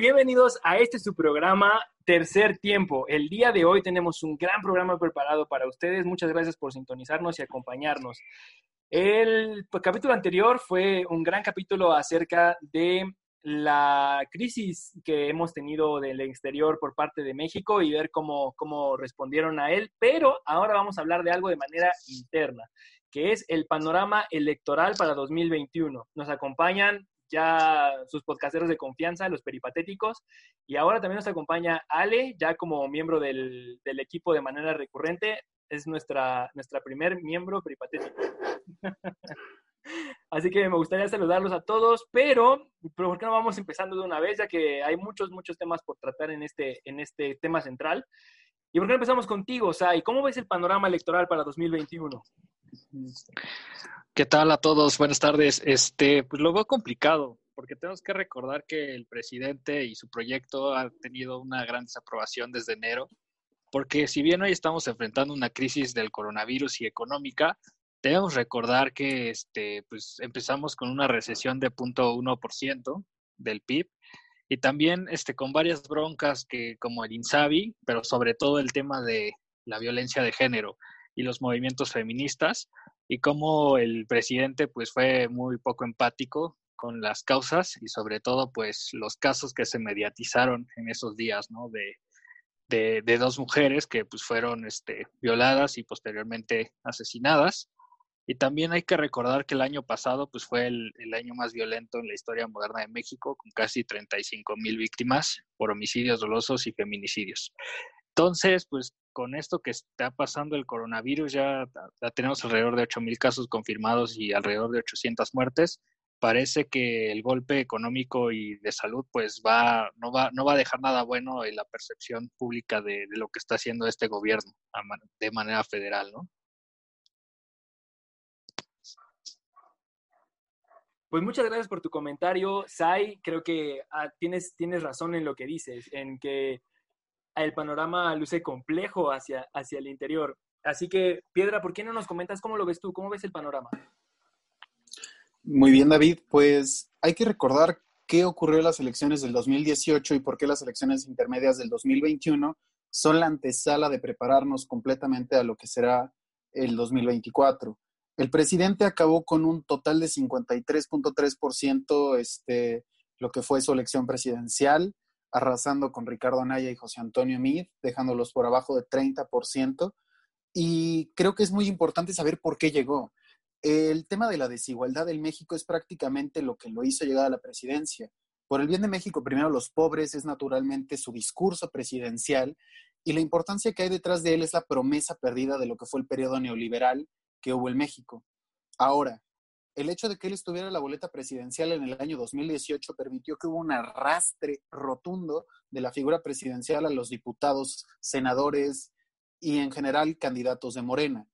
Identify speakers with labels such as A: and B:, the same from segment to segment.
A: bienvenidos a este su programa Tercer Tiempo. El día de hoy tenemos un gran programa preparado para ustedes. Muchas gracias por sintonizarnos y acompañarnos. El capítulo anterior fue un gran capítulo acerca de la crisis que hemos tenido del exterior por parte de México y ver cómo, cómo respondieron a él, pero ahora vamos a hablar de algo de manera interna, que es el panorama electoral para 2021. Nos acompañan ya sus podcasteros de confianza, los peripatéticos, y ahora también nos acompaña Ale, ya como miembro del, del equipo de manera recurrente, es nuestra, nuestra primer miembro peripatético. Así que me gustaría saludarlos a todos, pero, ¿por qué no vamos empezando de una vez? Ya que hay muchos, muchos temas por tratar en este, en este tema central. ¿Y por qué no empezamos contigo, Sai? ¿Cómo ves el panorama electoral para 2021?
B: ¿Qué tal a todos? Buenas tardes. Este, pues lo veo complicado, porque tenemos que recordar que el presidente y su proyecto han tenido una gran desaprobación desde enero, porque si bien hoy estamos enfrentando una crisis del coronavirus y económica, debemos recordar que este, pues, empezamos con una recesión de 0.1% del PIB y también este, con varias broncas que, como el INSABI, pero sobre todo el tema de la violencia de género y los movimientos feministas y cómo el presidente pues fue muy poco empático con las causas y sobre todo pues los casos que se mediatizaron en esos días, ¿no? De, de, de dos mujeres que pues fueron este, violadas y posteriormente asesinadas y también hay que recordar que el año pasado pues, fue el, año más violento en la historia moderna de México, con casi 35 mil víctimas por homicidios dolosos y feminicidios. Entonces, pues con esto que está pasando el coronavirus, ya, tenemos alrededor de 8 mil casos confirmados y alrededor de 800 muertes. Parece que el golpe económico y de salud pues va no va no va a dejar nada bueno en la percepción pública de, de lo que está haciendo este gobierno de manera federal, ¿no?
A: Pues muchas gracias por tu comentario, Sai. Creo que ah, tienes, tienes razón en lo que dices, en que el panorama luce complejo hacia, hacia el interior. Así que, Piedra, ¿por qué no nos comentas cómo lo ves tú? ¿Cómo ves el panorama?
C: Muy bien, David. Pues hay que recordar qué ocurrió en las elecciones del 2018 y por qué las elecciones intermedias del 2021 son la antesala de prepararnos completamente a lo que será el 2024. El presidente acabó con un total de 53.3%, este, lo que fue su elección presidencial, arrasando con Ricardo Anaya y José Antonio Mid, dejándolos por abajo de 30%. Y creo que es muy importante saber por qué llegó. El tema de la desigualdad en México es prácticamente lo que lo hizo llegar a la presidencia. Por el bien de México, primero los pobres es naturalmente su discurso presidencial y la importancia que hay detrás de él es la promesa perdida de lo que fue el periodo neoliberal que hubo en México. Ahora, el hecho de que él estuviera en la boleta presidencial en el año 2018 permitió que hubo un arrastre rotundo de la figura presidencial a los diputados, senadores y en general candidatos de Morena.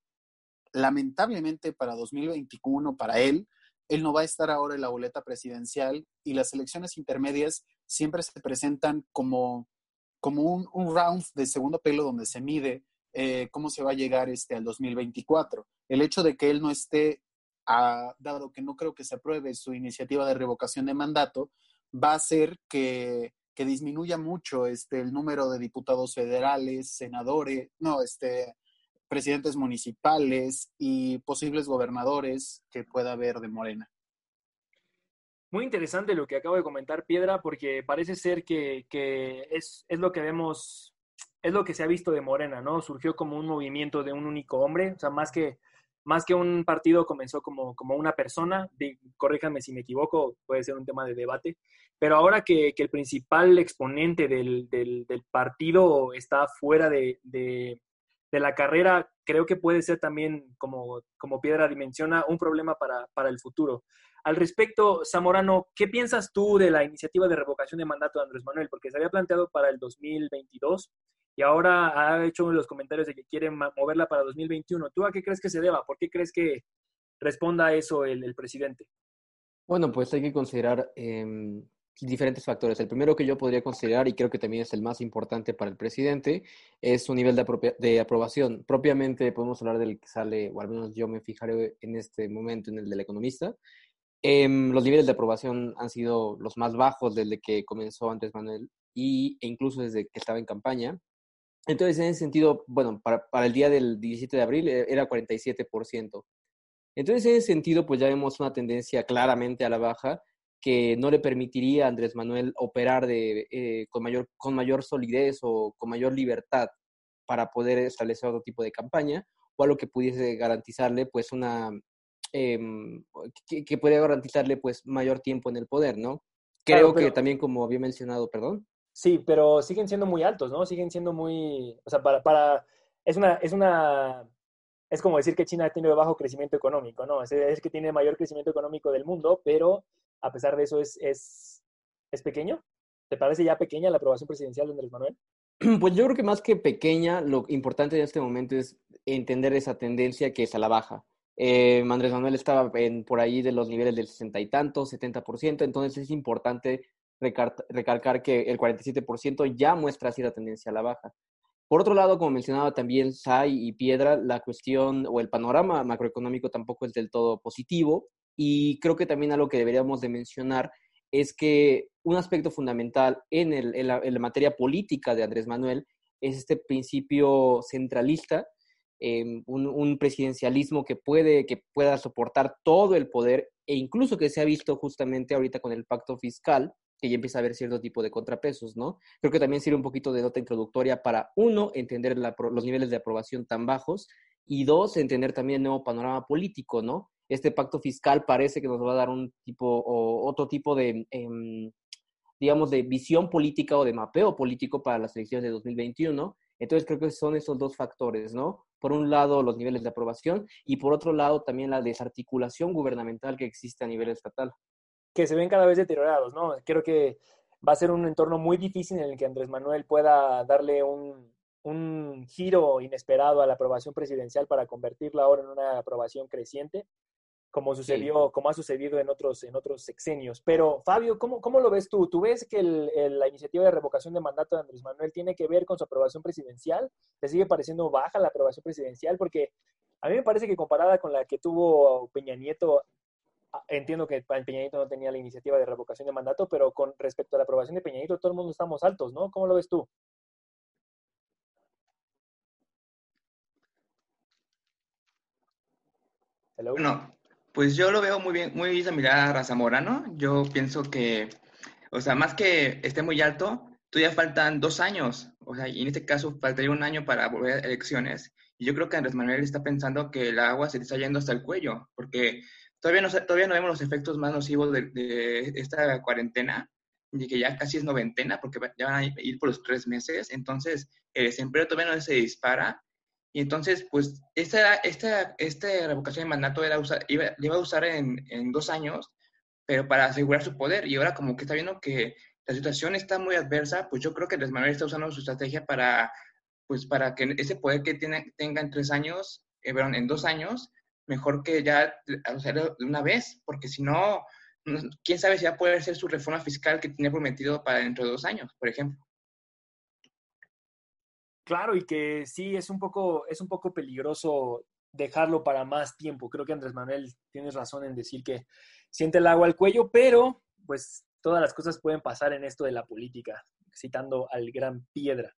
C: Lamentablemente para 2021, para él, él no va a estar ahora en la boleta presidencial y las elecciones intermedias siempre se presentan como, como un, un round de segundo pelo donde se mide eh, cómo se va a llegar este, al 2024. El hecho de que él no esté, dado que no creo que se apruebe su iniciativa de revocación de mandato, va a hacer que, que disminuya mucho este, el número de diputados federales, senadores, no, este, presidentes municipales y posibles gobernadores que pueda haber de Morena.
A: Muy interesante lo que acabo de comentar, Piedra, porque parece ser que, que es, es, lo que vemos es lo que se ha visto de Morena, ¿no? Surgió como un movimiento de un único hombre, o sea, más que, más que un partido comenzó como, como una persona, corríjanme si me equivoco, puede ser un tema de debate, pero ahora que, que el principal exponente del, del, del, partido está fuera de, de, de, la carrera, creo que puede ser también, como, como Piedra dimensiona, un problema para, para el futuro. Al respecto, Zamorano, ¿qué piensas tú de la iniciativa de revocación de mandato de Andrés Manuel? Porque se había planteado para el 2022 y ahora ha hecho los comentarios de que quieren moverla para 2021. ¿Tú a qué crees que se deba? ¿Por qué crees que responda a eso el, presidente?
D: Bueno, pues hay que considerar eh, diferentes factores. El primero que yo podría considerar, y creo que también es el más importante para el presidente, es su nivel de, de aprobación. Propiamente podemos hablar del que sale, o al menos yo me fijaré en este momento en el del economista, Em, los niveles de aprobación han sido los más bajos desde que comenzó Andrés Manuel y, e incluso desde que estaba en campaña. Entonces, en ese sentido, bueno, para, para el día del 17 de abril eh, era 47%. Entonces, en ese sentido, pues ya vemos una tendencia claramente a la baja que no le permitiría a Andrés Manuel operar de, eh, con, mayor, con mayor solidez o con mayor libertad para poder establecer otro tipo de campaña o algo que pudiese garantizarle pues una em, que, que pudiera garantizarle pues mayor tiempo en el poder, ¿no? Creo que también como había mencionado, perdón.
A: Sí, pero siguen siendo muy altos, ¿no? Siguen siendo muy, o sea, para, para es una, es una, es como decir que China tiene bajo crecimiento económico, ¿no? Es, es que tiene mayor crecimiento económico del mundo, pero a pesar de eso es, es, es pequeño. ¿Te parece ya pequeña la aprobación presidencial de Andrés Manuel?
D: Pues yo creo que más que pequeña, lo importante en este momento es entender esa tendencia que es a la baja. Eh, Andrés Manuel estaba en, por ahí de los niveles del sesenta y tanto, 70%, entonces es importante recalcar que el 47% ya muestra así la tendencia a la baja. Por otro lado, como mencionaba también Sai y Piedra, la cuestión o el panorama macroeconómico tampoco es del todo positivo y creo que también algo que deberíamos de mencionar es que un aspecto fundamental en, el, en, la, materia política de Andrés Manuel es este principio centralista, em, un, un, presidencialismo que, puede, que pueda soportar todo el poder e incluso que se ha visto justamente ahorita con el pacto fiscal, que ya empieza a haber cierto tipo de contrapesos, ¿no? Creo que también sirve un poquito de nota introductoria para, uno, entender los niveles de aprobación tan bajos y dos, entender también el nuevo panorama político, ¿no? Este pacto fiscal parece que nos va a dar un tipo o otro tipo de, em, digamos, de visión política o de mapeo político para las elecciones de 2021. Entonces creo que son esos dos factores, ¿no? Por un lado, los niveles de aprobación y por otro lado, también la desarticulación gubernamental que existe a nivel estatal.
A: Que se ven cada vez deteriorados, ¿no? Creo que va a ser un entorno muy difícil en el que Andrés Manuel pueda darle un, un giro inesperado a la aprobación presidencial para convertirla ahora en una aprobación creciente como sucedió, como ha sucedido en otros, en otros sexenios. Pero, Fabio, ¿cómo, cómo lo ves tú? ¿Tú ves que la iniciativa de revocación de mandato de Andrés Manuel tiene que ver con su aprobación presidencial? ¿Te sigue pareciendo baja la aprobación presidencial? Porque a mí me parece que comparada con la que tuvo Peña Nieto, entiendo que Peña Nieto no tenía la iniciativa de revocación de mandato, pero con respecto a la aprobación de Peña Nieto, todo el mundo estamos altos, ¿no? ¿Cómo lo ves tú?
E: Hello. No, pues yo lo veo muy bien, muy similar a Zamorano. Yo pienso que, o sea, más que esté muy alto, todavía faltan dos años. O sea, y en este caso faltaría un año para volver a elecciones. Y yo creo que Andrés Manuel está pensando que el agua se está yendo hasta el cuello, porque todavía no, todavía no vemos los efectos más nocivos de, de esta cuarentena, y que ya casi es noventena, porque ya van a ir por los tres meses. Entonces, el desempleo todavía no se dispara y entonces, pues, esta, esta, esta revocación de mandato era usar, iba, iba a usar en, en, dos años, pero para asegurar su poder. Y ahora como que está viendo que la situación está muy adversa, pues yo creo que Andrés Manuel está usando su estrategia para, pues, para que ese poder que tiene, tenga en tres años, eh, perdón, en dos años, mejor que ya hacerlo de una vez, porque si no, quién sabe si va a poder ser su reforma fiscal que tiene prometido para dentro de dos años, por ejemplo.
A: Claro, y que sí es un poco, es un poco peligroso dejarlo para más tiempo. Creo que Andrés Manuel tienes razón en decir que siente el agua al cuello, pero pues todas las cosas pueden pasar en esto de la política, citando al gran Piedra.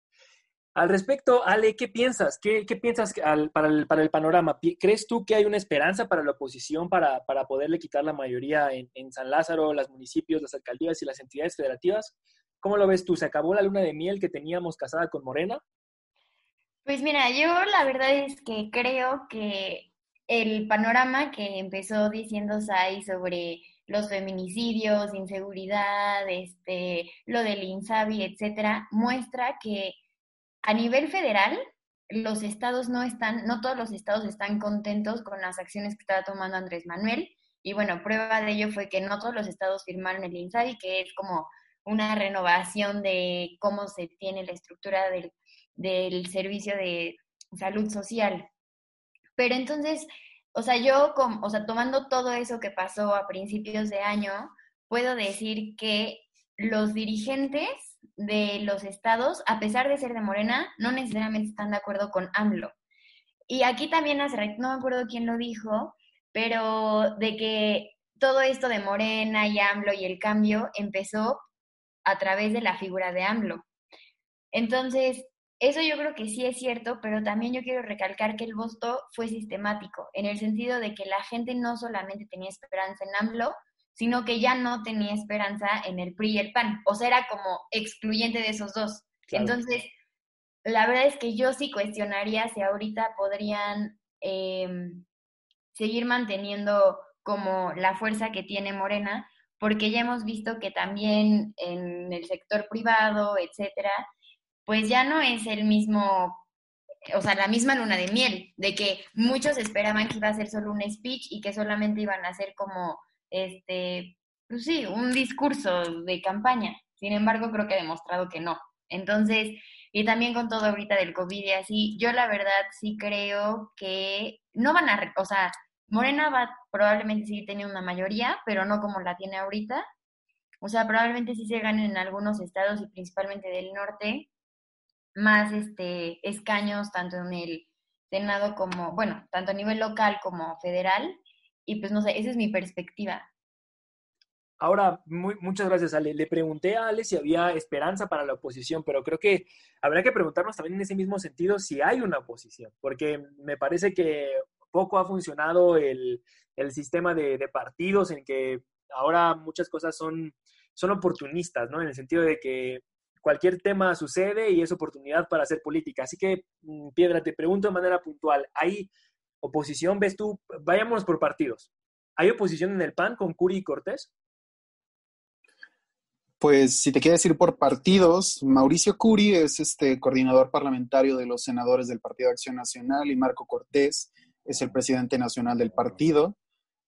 A: Al respecto, Ale, ¿qué piensas? ¿Qué, qué piensas para, el, para, el, panorama? ¿Crees tú que hay una esperanza para la oposición para, para poderle quitar la mayoría en, en, San Lázaro, los municipios, las alcaldías y las entidades federativas? ¿Cómo lo ves tú? ¿Se acabó la luna de miel que teníamos casada con Morena?
F: Pues mira, yo la verdad es que creo que el panorama que empezó diciendo Sai sobre los feminicidios, inseguridad, este, lo del INSABI, etcétera, muestra que a nivel federal los estados no están, no todos los estados están contentos con las acciones que estaba tomando Andrés Manuel. Y bueno, prueba de ello fue que no todos los estados firmaron el INSABI, que es como una renovación de cómo se tiene la estructura del del servicio de salud social. Pero entonces, o sea, yo, o sea, tomando todo eso que pasó a principios de año, puedo decir que los dirigentes de los estados, a pesar de ser de Morena, no necesariamente están de acuerdo con AMLO. Y aquí también, no me acuerdo quién lo dijo, pero de que todo esto de Morena y AMLO y el cambio empezó a través de la figura de AMLO. Entonces, eso yo creo que sí es cierto, pero también yo quiero recalcar que el voto fue sistemático, en el sentido de que la gente no solamente tenía esperanza en AMLO, sino que ya no tenía esperanza en el PRI y el PAN, o sea, era como excluyente de esos dos. Entonces, la verdad es que yo sí cuestionaría si ahorita podrían em, seguir manteniendo como la fuerza que tiene Morena, porque ya hemos visto que también en el sector privado, etcétera, pues ya no es el mismo, o sea, la misma luna de miel, de que muchos esperaban que iba a ser solo un speech y que solamente iban a ser como, este, pues sí, un discurso de campaña. Sin embargo, creo que ha demostrado que no. Entonces, y también con todo ahorita del COVID y así, yo la verdad sí creo que no van a, o sea, Morena va probablemente sí tener una mayoría, pero no como la tiene ahorita. O sea, probablemente sí se ganen en algunos estados y principalmente del norte, más este, escaños tanto en el Senado como, bueno, tanto a nivel local como federal. Y pues no sé, esa es mi perspectiva.
A: Ahora, muchas gracias, Ale. Le pregunté a Ale si había esperanza para la oposición, pero creo que habrá que preguntarnos también en ese mismo sentido si hay una oposición, porque me parece que poco ha funcionado el, sistema de, de, partidos en que ahora muchas cosas son, son oportunistas, ¿no? En el sentido de que cualquier tema sucede y es oportunidad para hacer política. Así que, mm, Piedra, te pregunto de manera puntual, ¿hay oposición, ves tú? Vayámonos por partidos. ¿Hay oposición en el PAN con Curi y Cortés?
C: Pues si te quieres ir por partidos, Mauricio Curi es este coordinador parlamentario de los senadores del Partido Acción Nacional y Marco Cortés es el presidente nacional del partido.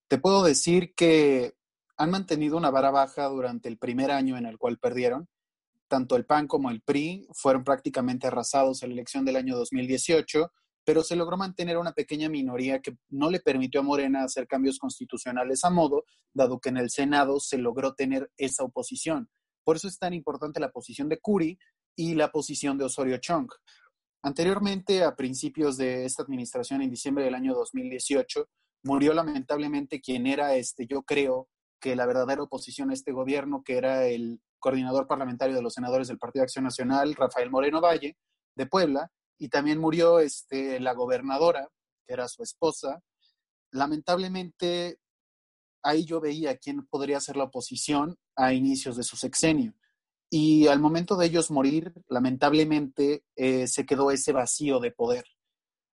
C: Te puedo decir que han mantenido una vara baja durante el primer año en el cual perdieron tanto el PAN como el PRI fueron prácticamente arrasados en la elección del año 2018, pero se logró mantener una pequeña minoría que no le permitió a Morena hacer cambios constitucionales a modo, dado que en el Senado se logró tener esa oposición. Por eso es tan importante la posición de Curi y la posición de Osorio Chong. Anteriormente, a principios de esta administración, en diciembre del año 2018, murió lamentablemente quien era, este, yo creo, que la verdadera oposición a este gobierno, que era el coordinador parlamentario de los senadores del Partido de Acción Nacional, Rafael Moreno Valle, de Puebla, y también murió este, la gobernadora, que era su esposa. Lamentablemente, ahí yo veía quién podría ser la oposición a inicios de su sexenio. Y al momento de ellos morir, lamentablemente, eh, se quedó ese vacío de poder.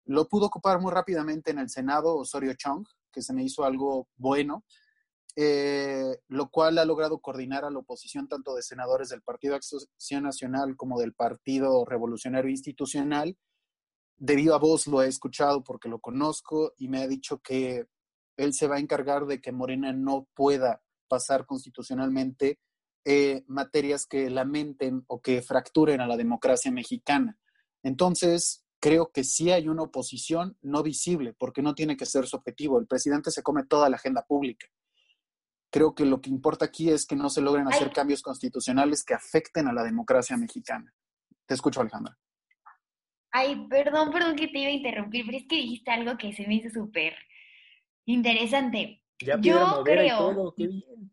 C: Lo pudo ocupar muy rápidamente en el Senado Osorio Chong, que se me hizo algo bueno, eh, lo cual ha logrado coordinar a la oposición tanto de senadores del Partido Acción Nacional como del Partido Revolucionario Institucional. Debido a vos lo he escuchado porque lo conozco y me ha dicho que él se va a encargar de que Morena no pueda pasar constitucionalmente eh, materias que lamenten o que fracturen a la democracia mexicana. Entonces, creo que sí hay una oposición no visible, porque no tiene que ser su objetivo. El presidente se come toda la agenda pública creo que lo que importa aquí es que no se logren hacer cambios constitucionales que afecten a la democracia mexicana. Te escucho, Alejandra.
F: Ay, perdón, perdón que te iba a interrumpir, pero es que dijiste algo que se me hizo súper interesante.
A: Ya yo creo, qué bien.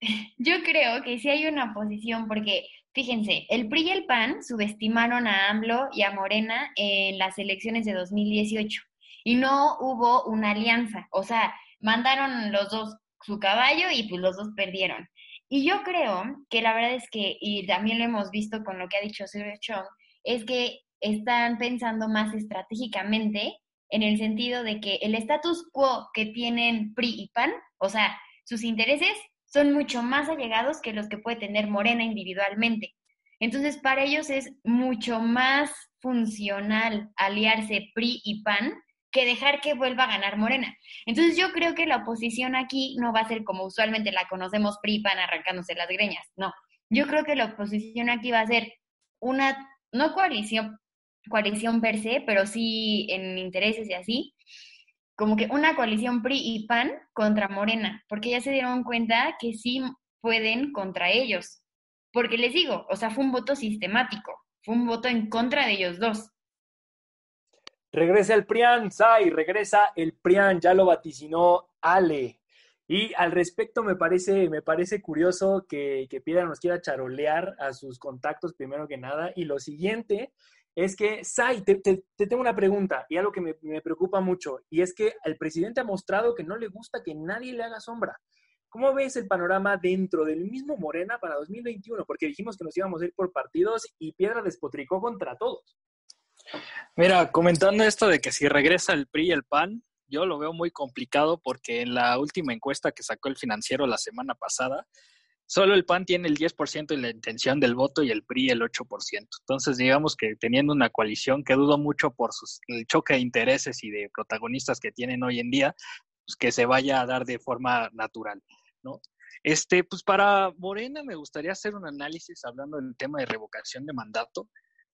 F: Yo creo que sí hay una posición, porque fíjense, el PRI y el PAN subestimaron a AMLO y a Morena en las elecciones de 2018 y no hubo una alianza, o sea, mandaron los dos su caballo y pues los dos perdieron. Y yo creo que la verdad es que, y también lo hemos visto con lo que ha dicho Sergio Chong, es que están pensando más estratégicamente en el sentido de que el status quo que tienen PRI y PAN, o sea, sus intereses son mucho más allegados que los que puede tener Morena individualmente. Entonces, para ellos es mucho más funcional aliarse PRI y PAN que dejar que vuelva a ganar Morena. Entonces yo creo que la oposición aquí no va a ser como usualmente la conocemos PRIPAN arrancándose las greñas, no. Yo creo que la oposición aquí va a ser una, no coalición, coalición per se, pero sí en intereses y así, como que una coalición PRI y PAN contra Morena, porque ya se dieron cuenta que sí pueden contra ellos. Porque les digo, o sea, fue un voto sistemático, fue un voto en contra de ellos dos.
A: Regresa el Prian, Sai, regresa el Prian, ya lo vaticinó Ale. Y al respecto me parece, me parece curioso que, que Piedra nos quiera charolear a sus contactos primero que nada. Y lo siguiente es que, Sai, te, tengo una pregunta y algo que me, me, preocupa mucho, y es que el presidente ha mostrado que no le gusta que nadie le haga sombra. ¿Cómo ves el panorama dentro del mismo Morena para 2021? Porque dijimos que nos íbamos a ir por partidos y Piedra despotricó contra todos.
B: Mira, comentando esto de que si regresa el PRI y el PAN, yo lo veo muy complicado porque en la última encuesta que sacó el financiero la semana pasada, solo el PAN tiene el 10% de la intención del voto y el PRI el 8%. Entonces, digamos que teniendo una coalición que dudo mucho por sus, el choque de intereses y de protagonistas que tienen hoy en día, pues que se vaya a dar de forma natural, ¿no? Este, pues para Morena me gustaría hacer un análisis hablando del tema de revocación de mandato.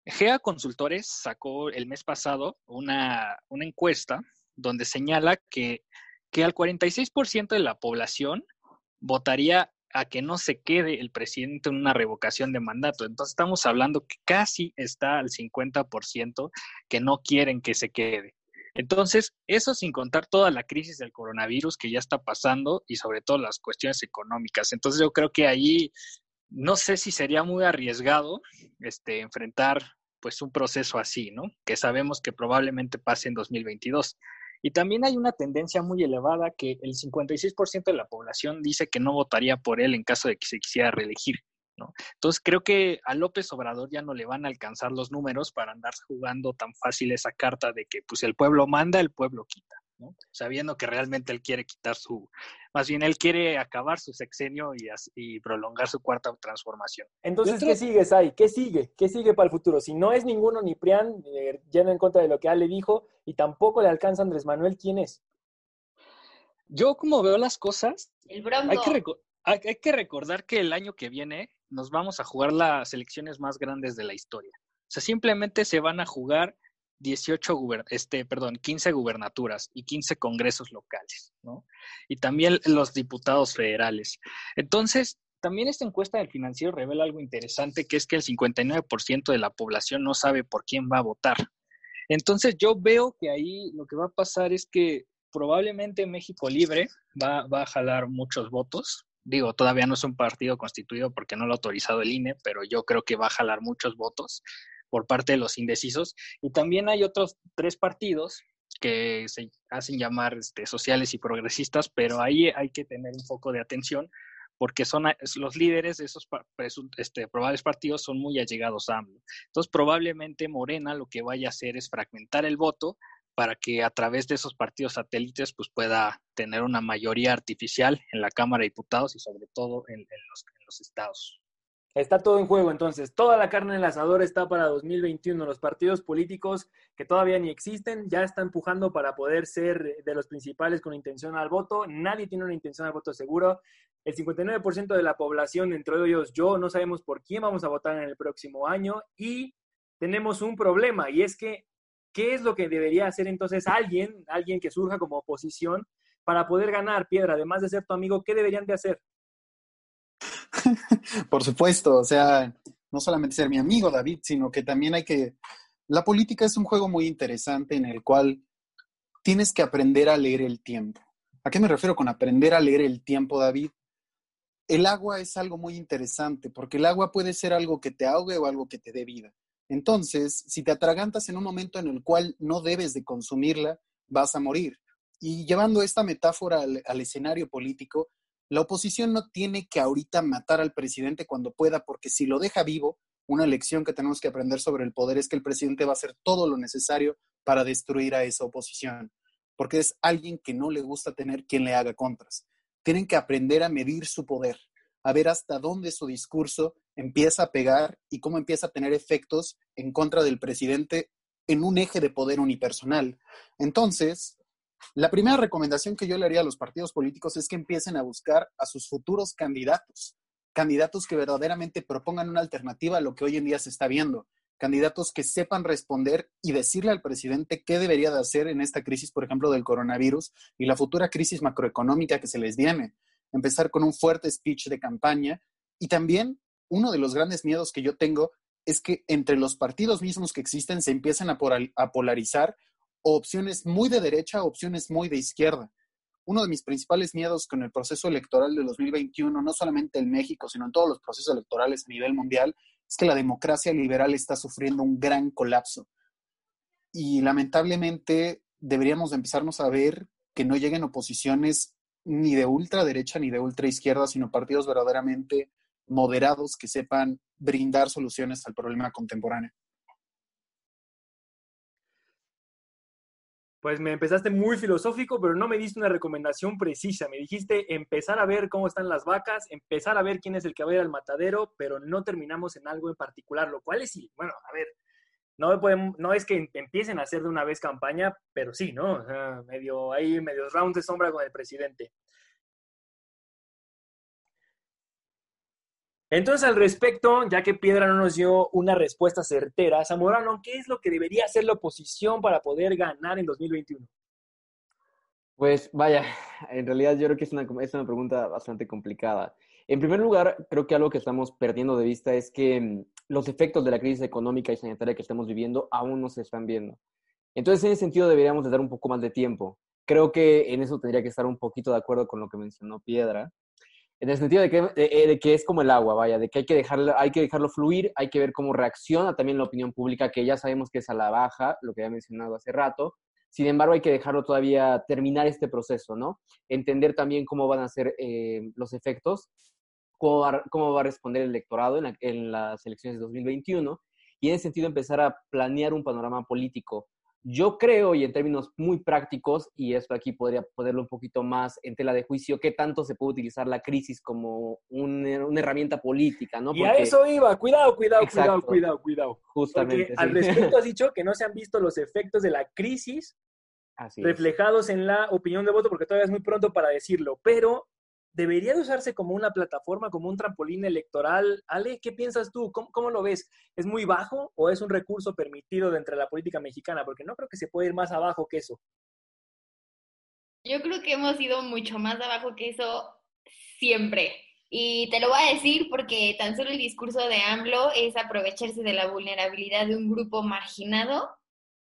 B: GEA Consultores sacó el mes pasado una, una encuesta donde señala que, que al 46% de la población votaría a que no se quede el presidente en una revocación de mandato. Entonces estamos hablando que casi está al 50% que no quieren que se quede. Entonces, eso sin contar toda la crisis del coronavirus que ya está pasando y sobre todo las cuestiones económicas. Entonces, yo creo que ahí no sé si sería muy arriesgado este, enfrentar pues un proceso así, ¿no? Que sabemos que probablemente pase en 2022. Y también hay una tendencia muy elevada que el 56% de la población dice que no votaría por él en caso de que se quisiera reelegir. ¿no? Entonces creo que a López Obrador ya no le van a alcanzar los números para andar jugando tan fácil esa carta de que pues el pueblo manda, el pueblo quita. Sabiendo que realmente él quiere quitar su, más bien él quiere acabar su sexenio y, prolongar su cuarta transformación.
A: Entonces, ¿qué sigue, Sai? ¿Qué sigue? ¿Qué sigue para el futuro? Si no es ninguno ni Prián, eh, lleno en contra de lo que Ale dijo, y tampoco le alcanza Andrés Manuel, ¿quién es?
B: Yo como veo las cosas,
F: el
B: hay, que hay que recordar que el año que viene nos vamos a jugar las elecciones más grandes de la historia. O sea, simplemente se van a jugar 18, este, perdón, 15 gubernaturas y 15 congresos locales, ¿no? Y también los diputados federales. Entonces, también esta encuesta del financiero revela algo interesante, que es que el 59% de la población no sabe por quién va a votar. Entonces, yo veo que ahí lo que va a pasar es que probablemente México Libre va, va a jalar muchos votos. Digo, todavía no es un partido constituido porque no lo ha autorizado el INE, pero yo creo que va a jalar muchos votos por parte de los indecisos. Y también hay otros tres partidos que se hacen llamar este, sociales y progresistas, pero ahí hay que tener un poco de atención porque son los líderes de esos este, probables partidos son muy allegados a AMLO. Entonces, probablemente Morena lo que vaya a hacer es fragmentar el voto para que a través de esos partidos satélites pues pueda tener una mayoría artificial en la Cámara de Diputados y sobre todo en, los, en los estados.
A: Está todo en juego, entonces. Toda la carne en el asador está para 2021. Los partidos políticos que todavía ni existen ya están empujando para poder ser de los principales con intención al voto. Nadie tiene una intención al voto seguro. El 59% de la población, entre ellos yo, no sabemos por quién vamos a votar en el próximo año y tenemos un problema y es que, ¿qué es lo que debería hacer entonces alguien, alguien que surja como oposición para poder ganar piedra? Además de ser tu amigo, ¿qué deberían de hacer?
C: Por supuesto, o sea, no solamente ser mi amigo David, sino que también hay que... La política es un juego muy interesante en el cual tienes que aprender a leer el tiempo. ¿A qué me refiero con aprender a leer el tiempo, David? El agua es algo muy interesante porque el agua puede ser algo que te ahogue o algo que te dé vida. Entonces, si te atragantas en un momento en el cual no debes de consumirla, vas a morir. Y llevando esta metáfora al, al escenario político, la oposición no tiene que ahorita matar al presidente cuando pueda, porque si lo deja vivo, una lección que tenemos que aprender sobre el poder es que el presidente va a hacer todo lo necesario para destruir a esa oposición, porque es alguien que no le gusta tener quien le haga contras. Tienen que aprender a medir su poder, a ver hasta dónde su discurso empieza a pegar y cómo empieza a tener efectos en contra del presidente en un eje de poder unipersonal. Entonces, la primera recomendación que yo le haría a los partidos políticos es que empiecen a buscar a sus futuros candidatos, candidatos que verdaderamente propongan una alternativa a lo que hoy en día se está viendo, candidatos que sepan responder y decirle al presidente qué debería de hacer en esta crisis, por ejemplo, del coronavirus y la futura crisis macroeconómica que se les viene. Empezar con un fuerte speech de campaña y también uno de los grandes miedos que yo tengo es que entre los partidos mismos que existen se empiecen a, polarizar opciones muy de derecha, opciones muy de izquierda. uno de mis principales miedos con el proceso electoral de 2021, no solamente en México, sino en todos los procesos electorales a nivel mundial, es que la democracia liberal está sufriendo un gran colapso. Y lamentablemente deberíamos empezarnos a ver que no lleguen oposiciones ni de ultraderecha ni de ultraizquierda, sino partidos verdaderamente moderados que sepan brindar soluciones al problema contemporáneo.
A: Pues me empezaste muy filosófico, pero no me diste una recomendación precisa. Me dijiste empezar a ver cómo están las vacas, empezar a ver quién es el que va a ir al matadero, pero no terminamos en algo en particular, lo cual es, bueno, a ver, no, podemos, no es que empiecen a hacer de una vez campaña, pero sí, ¿no? Medio ahí, medio round de sombra con el presidente. Entonces, al respecto, ya que Piedra no nos dio una respuesta certera, Zamorano, ¿qué es lo que debería hacer la oposición para poder ganar en 2021?
D: Pues vaya, en realidad yo creo que es una, es una pregunta bastante complicada. En primer lugar, creo que algo que estamos perdiendo de vista es que mm, los efectos de la crisis económica y sanitaria que estamos viviendo aún no se están viendo. Entonces, en ese sentido, deberíamos de dar un poco más de tiempo. Creo que en eso tendría que estar un poquito de acuerdo con lo que mencionó Piedra en el sentido de que, de, que, es como el agua, vaya, de que hay que, dejarlo, hay que dejarlo fluir, hay que ver cómo reacciona también la opinión pública, que ya sabemos que es a la baja, lo que ya he mencionado hace rato. Sin embargo, hay que dejarlo todavía terminar este proceso, ¿no? Entender también cómo van a ser eh, los efectos, cómo va, cómo va, a responder el electorado en, en las elecciones de 2021 y en ese sentido empezar a planear un panorama político yo creo, y en términos muy prácticos, y esto aquí podría ponerlo un poquito más en tela de juicio, qué tanto se puede utilizar la crisis como una herramienta política, ¿no?
A: Y a eso iba, cuidado, cuidado, cuidado, cuidado, cuidado.
D: Justamente.
A: Al respecto has dicho que no se han visto los efectos de la crisis reflejados en la opinión de voto, porque todavía es muy pronto para decirlo, pero ¿Debería de usarse como una plataforma, como un trampolín electoral? Ale, ¿qué piensas tú? ¿Cómo, lo ves? ¿Es muy bajo o es un recurso permitido dentro de la política mexicana? Porque no creo que se pueda ir más abajo que eso.
F: Yo creo que hemos ido mucho más abajo que eso siempre. Y te lo voy a decir porque tan solo el discurso de AMLO es aprovecharse de la vulnerabilidad de un grupo marginado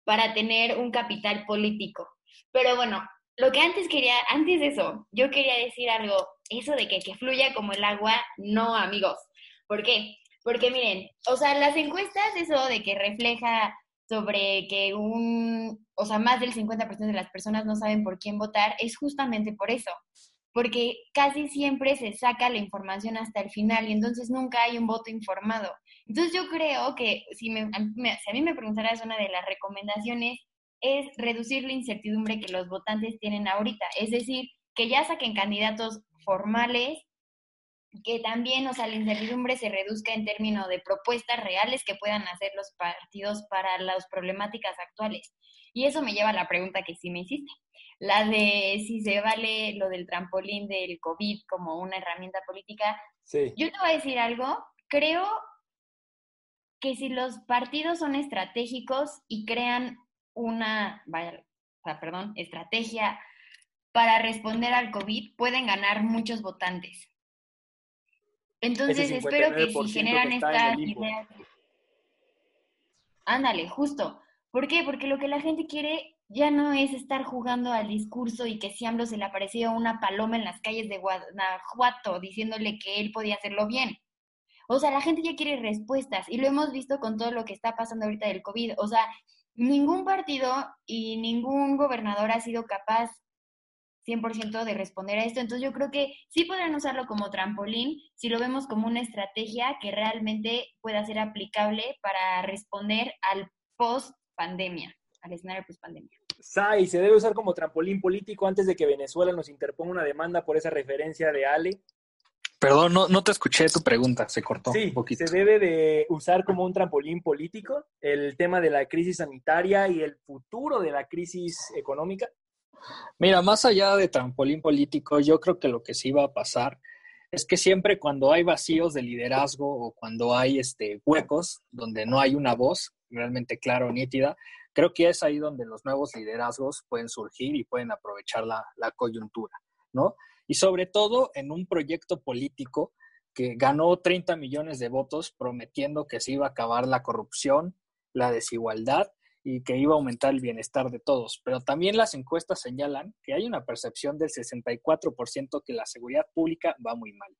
F: para tener un capital político. Pero bueno, lo que antes quería, antes de eso, yo quería decir algo, eso de que, que fluya como el agua, no, amigos. ¿Por qué? Porque miren, o sea, las encuestas, eso de que refleja sobre que un, o sea, más del 50% de las personas no saben por quién votar, es justamente por eso, porque casi siempre se saca la información hasta el final y entonces nunca hay un voto informado. Entonces yo creo que si, me, si a mí me preguntaras una de las recomendaciones, es reducir la incertidumbre que los votantes tienen ahorita. Es decir, que ya saquen candidatos formales, que también, o sea, la incertidumbre se reduzca en términos de propuestas reales que puedan hacer los partidos para las problemáticas actuales. Y eso me lleva a la pregunta que sí me hiciste, la de si se vale lo del trampolín del COVID como una herramienta política.
A: Sí.
F: Yo te voy a decir algo, creo que si los partidos son estratégicos y crean una, vaya, perdón, estrategia para responder al COVID, pueden ganar muchos votantes. Entonces, espero que si generan estas ideas... Ándale, justo. ¿Por qué? Porque lo que la gente quiere ya no es estar jugando al discurso y que si AMLO se le apareció una paloma en las calles de Guanajuato diciéndole que él podía hacerlo bien. O sea, la gente ya quiere respuestas y lo hemos visto con todo lo que está pasando ahorita del COVID. O sea, ningún partido y ningún gobernador ha sido capaz 100% de responder a esto. Entonces yo creo que sí podrán usarlo como trampolín si lo vemos como una estrategia que realmente pueda ser aplicable para responder al post pandemia, al escenario post pandemia.
A: Sai, ¿se debe usar como trampolín político antes de que Venezuela nos interponga una demanda por esa referencia de Ale?
B: Perdón, no, no te escuché tu pregunta, se cortó
A: sí,
B: un poquito.
A: Se debe de usar como un trampolín político el tema de la crisis sanitaria y el futuro de la crisis económica.
B: Mira, más allá de trampolín político, yo creo que lo que sí va a pasar es que siempre cuando hay vacíos de liderazgo o cuando hay este, huecos donde no hay una voz realmente clara o nítida, creo que es ahí donde los nuevos liderazgos pueden surgir y pueden aprovechar la, la coyuntura, ¿no? y sobre todo en un proyecto político que ganó 30 millones de votos prometiendo que se iba a acabar la corrupción, la desigualdad y que iba a aumentar el bienestar de todos. Pero también las encuestas señalan que hay una percepción del 64% que la seguridad pública va muy mal.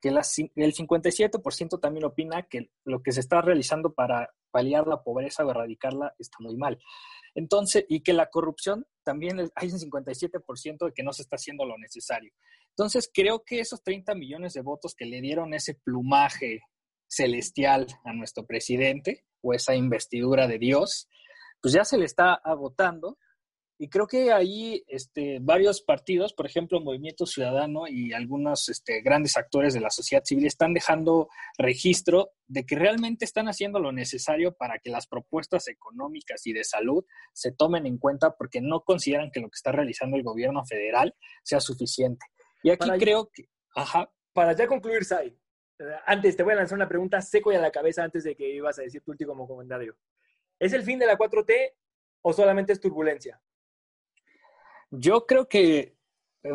B: Que el 57% también opina que lo que se está realizando para paliar la pobreza o erradicarla está muy mal. Entonces, y que la corrupción también hay un 57% de que no se está haciendo lo necesario. Entonces, creo que esos 30 millones de votos que le dieron ese plumaje celestial a nuestro presidente o esa investidura de Dios, pues ya se le está agotando. Y creo que ahí este, varios partidos, por ejemplo, Movimiento Ciudadano y algunos este, grandes actores de la sociedad civil están dejando registro de que realmente están haciendo lo necesario para que las propuestas económicas y de salud se tomen en cuenta porque no consideran que lo que está realizando el gobierno federal sea suficiente. Y aquí creo que... Ajá.
A: Para ya concluir, Sai, antes te voy a lanzar una pregunta seco y a la cabeza antes de que ibas a decir tu último comentario. ¿Es el fin de la 4T o solamente es turbulencia?
B: Yo creo que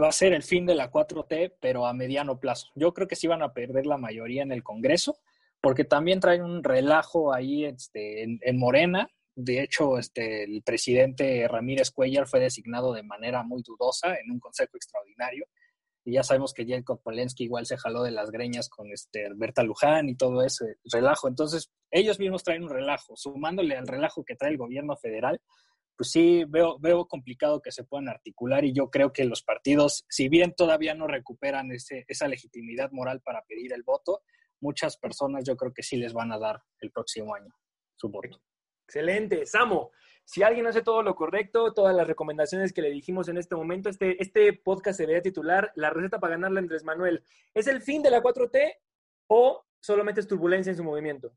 B: va a ser el fin de la 4T, pero a mediano plazo. Yo creo que sí van a perder la mayoría en el Congreso, porque también traen un relajo ahí este, en, Morena. De hecho, este, el presidente Ramírez Cuellar fue designado de manera muy dudosa en un consejo extraordinario y ya sabemos que Jacob Polensky igual se jaló de las greñas con este Berta Luján y todo ese relajo. Entonces, ellos mismos traen un relajo, sumándole al relajo que trae el gobierno federal, pues sí veo, veo complicado que se puedan articular y yo creo que los partidos, si bien todavía no recuperan ese, esa legitimidad moral para pedir el voto, muchas personas yo creo que sí les van a dar el próximo año su voto.
A: Excelente. Samo, si alguien hace todo lo correcto, todas las recomendaciones que le dijimos en este momento, este, este podcast se vería titular La receta para ganarle Andrés Manuel. ¿Es el fin de la 4T o solamente es turbulencia en su movimiento?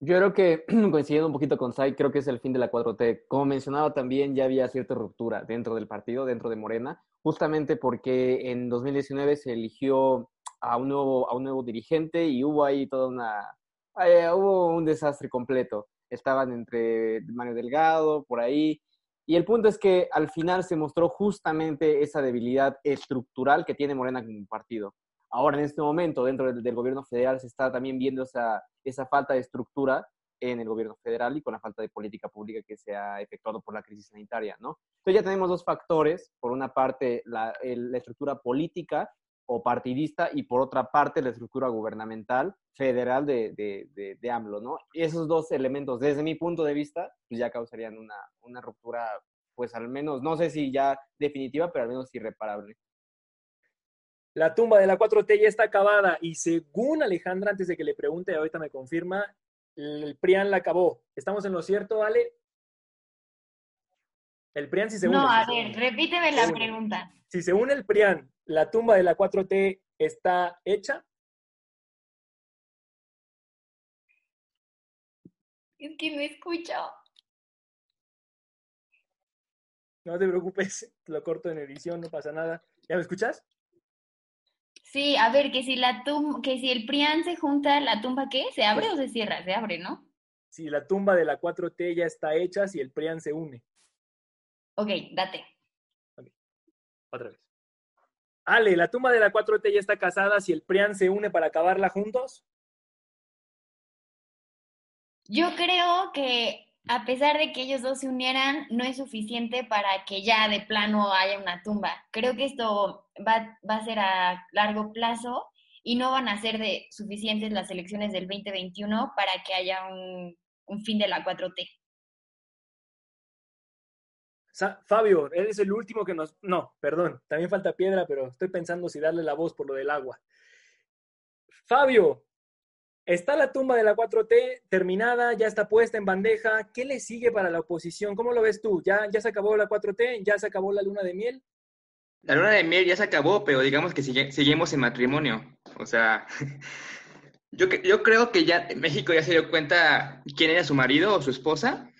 D: Yo creo que, coincidiendo un poquito con Sai, creo que es el fin de la 4T. Como mencionaba también, ya había cierta ruptura dentro del partido, dentro de Morena, justamente porque en 2019 se eligió a un nuevo, a un nuevo dirigente y hubo ahí toda una... Eh, hubo un desastre completo estaban entre Mario Delgado, por ahí. Y el punto es que al final se mostró justamente esa debilidad estructural que tiene Morena como partido. Ahora, en este momento, dentro del, gobierno federal, se está también viendo esa, esa falta de estructura en el gobierno federal y con la falta de política pública que se ha efectuado por la crisis sanitaria, ¿no? Entonces ya tenemos dos factores, por una parte la, la estructura política o partidista y por otra parte la estructura gubernamental federal de, de, de, AMLO, ¿no? Y esos dos elementos, desde mi punto de vista, pues ya causarían una, una ruptura, pues al menos, no sé si ya definitiva, pero al menos irreparable.
A: La tumba de la 4T ya está acabada y según Alejandra, antes de que le pregunte, ahorita me confirma, el PRIAN la acabó. ¿Estamos en lo cierto, Ale? El PRIAN si se une.
F: No, a ver, repíteme la pregunta.
A: Si se une el PRIAN la tumba de la 4T está hecha?
F: Es que no escucho.
A: No te preocupes, lo corto en edición, no pasa nada. ¿Ya me escuchas?
F: Sí, a ver, que si la tumba, que si el PRIAN se junta, ¿la tumba qué? ¿Se abre o se cierra? Se abre, ¿no?
A: Si la tumba de la 4T ya está hecha, si el PRIAN se une.
F: Ok, date.
A: Otra vez. Ale, ¿la tumba de la 4T ya está casada si el PRIAN se une para acabarla juntos?
F: Yo creo que a pesar de que ellos dos se unieran, no es suficiente para que ya de plano haya una tumba. Creo que esto va, a ser a largo plazo y no van a ser de suficientes las elecciones del 2021 para que haya un, un fin de la 4T.
A: Fabio, eres el último que nos... No, perdón, también falta piedra, pero estoy pensando si darle la voz por lo del agua. Fabio, está la tumba de la 4T terminada, ya está puesta en bandeja. ¿Qué le sigue para la oposición? ¿Cómo lo ves tú? ¿Ya, ya se acabó la 4T? ¿Ya se acabó la luna de miel?
E: La luna de miel ya se acabó, pero digamos que seguimos en matrimonio. O sea, yo, yo creo que ya México ya se dio cuenta quién era su marido o su esposa.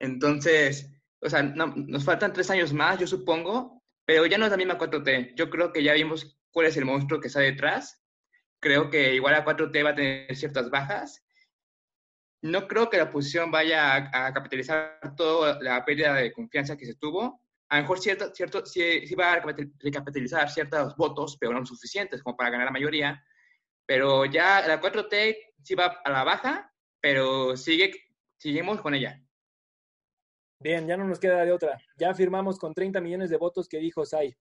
E: Entonces, o sea, nos faltan tres años más, yo supongo, pero ya no es la misma 4T. Yo creo que ya vimos cuál es el monstruo que está detrás. Creo que igual la 4T va a tener ciertas bajas. No creo que la oposición vaya a, capitalizar toda la pérdida de confianza que se tuvo. A lo mejor cierto, cierto, sí, sí va a recapitalizar ciertos votos, pero no suficientes como para ganar la mayoría. Pero ya la 4T sí va a la baja, pero sigue, seguimos con ella.
A: Bien, ya no nos queda de otra. Ya firmamos con 30 millones de votos que dijo Sai.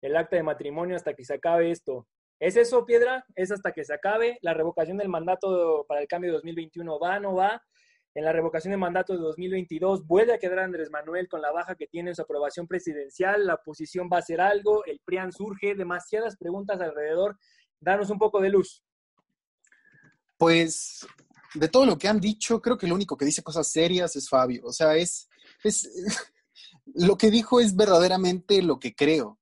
A: El acta de matrimonio hasta que se acabe esto. ¿Es eso, Piedra? ¿Es hasta que se acabe? ¿La revocación del mandato para el cambio de 2021 va no va? En la revocación del mandato de 2022 vuelve a quedar Andrés Manuel con la baja que tiene en su aprobación presidencial. La oposición va a hacer algo. El PRIAN surge. Demasiadas preguntas alrededor. Danos un poco de luz.
C: Pues de todo lo que han dicho, creo que lo único que dice cosas serias es Fabio. O sea, es, lo que dijo es verdaderamente lo que creo.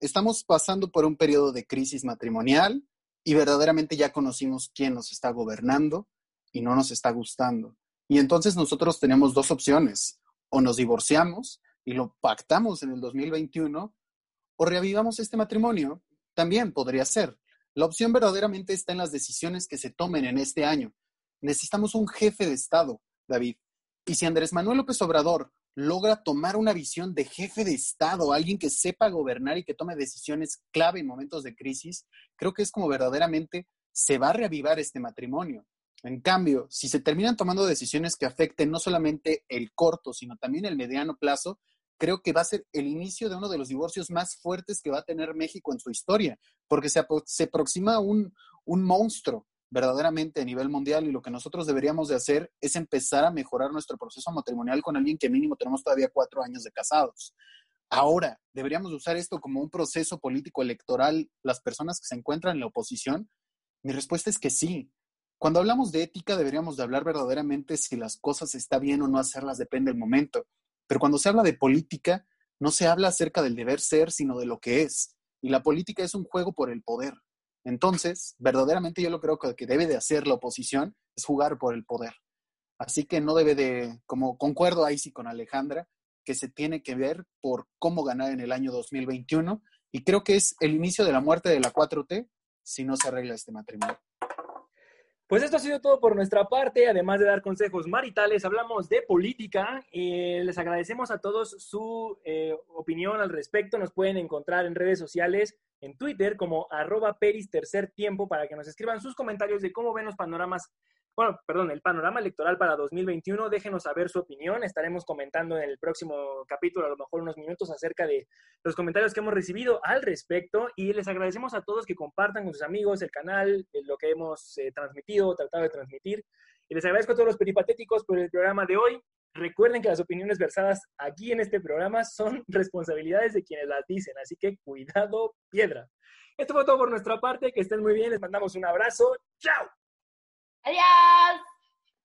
C: Estamos pasando por un periodo de crisis matrimonial y verdaderamente ya conocimos quién nos está gobernando y no nos está gustando. Y entonces nosotros tenemos dos opciones. O nos divorciamos y lo pactamos en el 2021 o reavivamos este matrimonio. También podría ser. La opción verdaderamente está en las decisiones que se tomen en este año. Necesitamos un jefe de Estado, David. Y si Andrés Manuel López Obrador logra tomar una visión de jefe de Estado, alguien que sepa gobernar y que tome decisiones clave en momentos de crisis, creo que es como verdaderamente se va a reavivar este matrimonio. En cambio, si se terminan tomando decisiones que afecten no solamente el corto, sino también el mediano plazo, creo que va a ser el inicio de uno de los divorcios más fuertes que va a tener México en su historia, porque se, se aproxima un, un monstruo verdaderamente a nivel mundial y lo que nosotros deberíamos de hacer es empezar a mejorar nuestro proceso matrimonial con alguien que mínimo tenemos todavía cuatro años de casados. Ahora, ¿deberíamos usar esto como un proceso político electoral las personas que se encuentran en la oposición? Mi respuesta es que sí. Cuando hablamos de ética deberíamos de hablar verdaderamente si las cosas está bien o no hacerlas, depende del momento. Pero cuando se habla de política, no se habla acerca del deber ser, sino de lo que es. Y la política es un juego por el poder. Entonces, verdaderamente yo lo creo que, debe de hacer la oposición es jugar por el poder. Así que no debe de, como concuerdo ahí sí con Alejandra, que se tiene que ver por cómo ganar en el año 2021 y creo que es el inicio de la muerte de la 4T si no se arregla este matrimonio.
A: Pues esto ha sido todo por nuestra parte. Además de dar consejos maritales, hablamos de política. Eh, les agradecemos a todos su eh, opinión al respecto. Nos pueden encontrar en redes sociales, en Twitter como arroba peris tercer tiempo para que nos escriban sus comentarios de cómo ven los panoramas bueno, perdón, el panorama electoral para 2021. Déjenos saber su opinión. Estaremos comentando en el próximo capítulo, a lo mejor unos minutos, acerca de los comentarios que hemos recibido al respecto. Y les agradecemos a todos que compartan con sus amigos el canal, eh, lo que hemos eh, transmitido, tratado de transmitir. Y les agradezco a todos los peripatéticos por el programa de hoy. Recuerden que las opiniones versadas aquí en este programa son responsabilidades de quienes las dicen, así que cuidado, piedra. Esto fue todo por nuestra parte, que estén muy bien, les mandamos un abrazo, chao.
F: Adiós.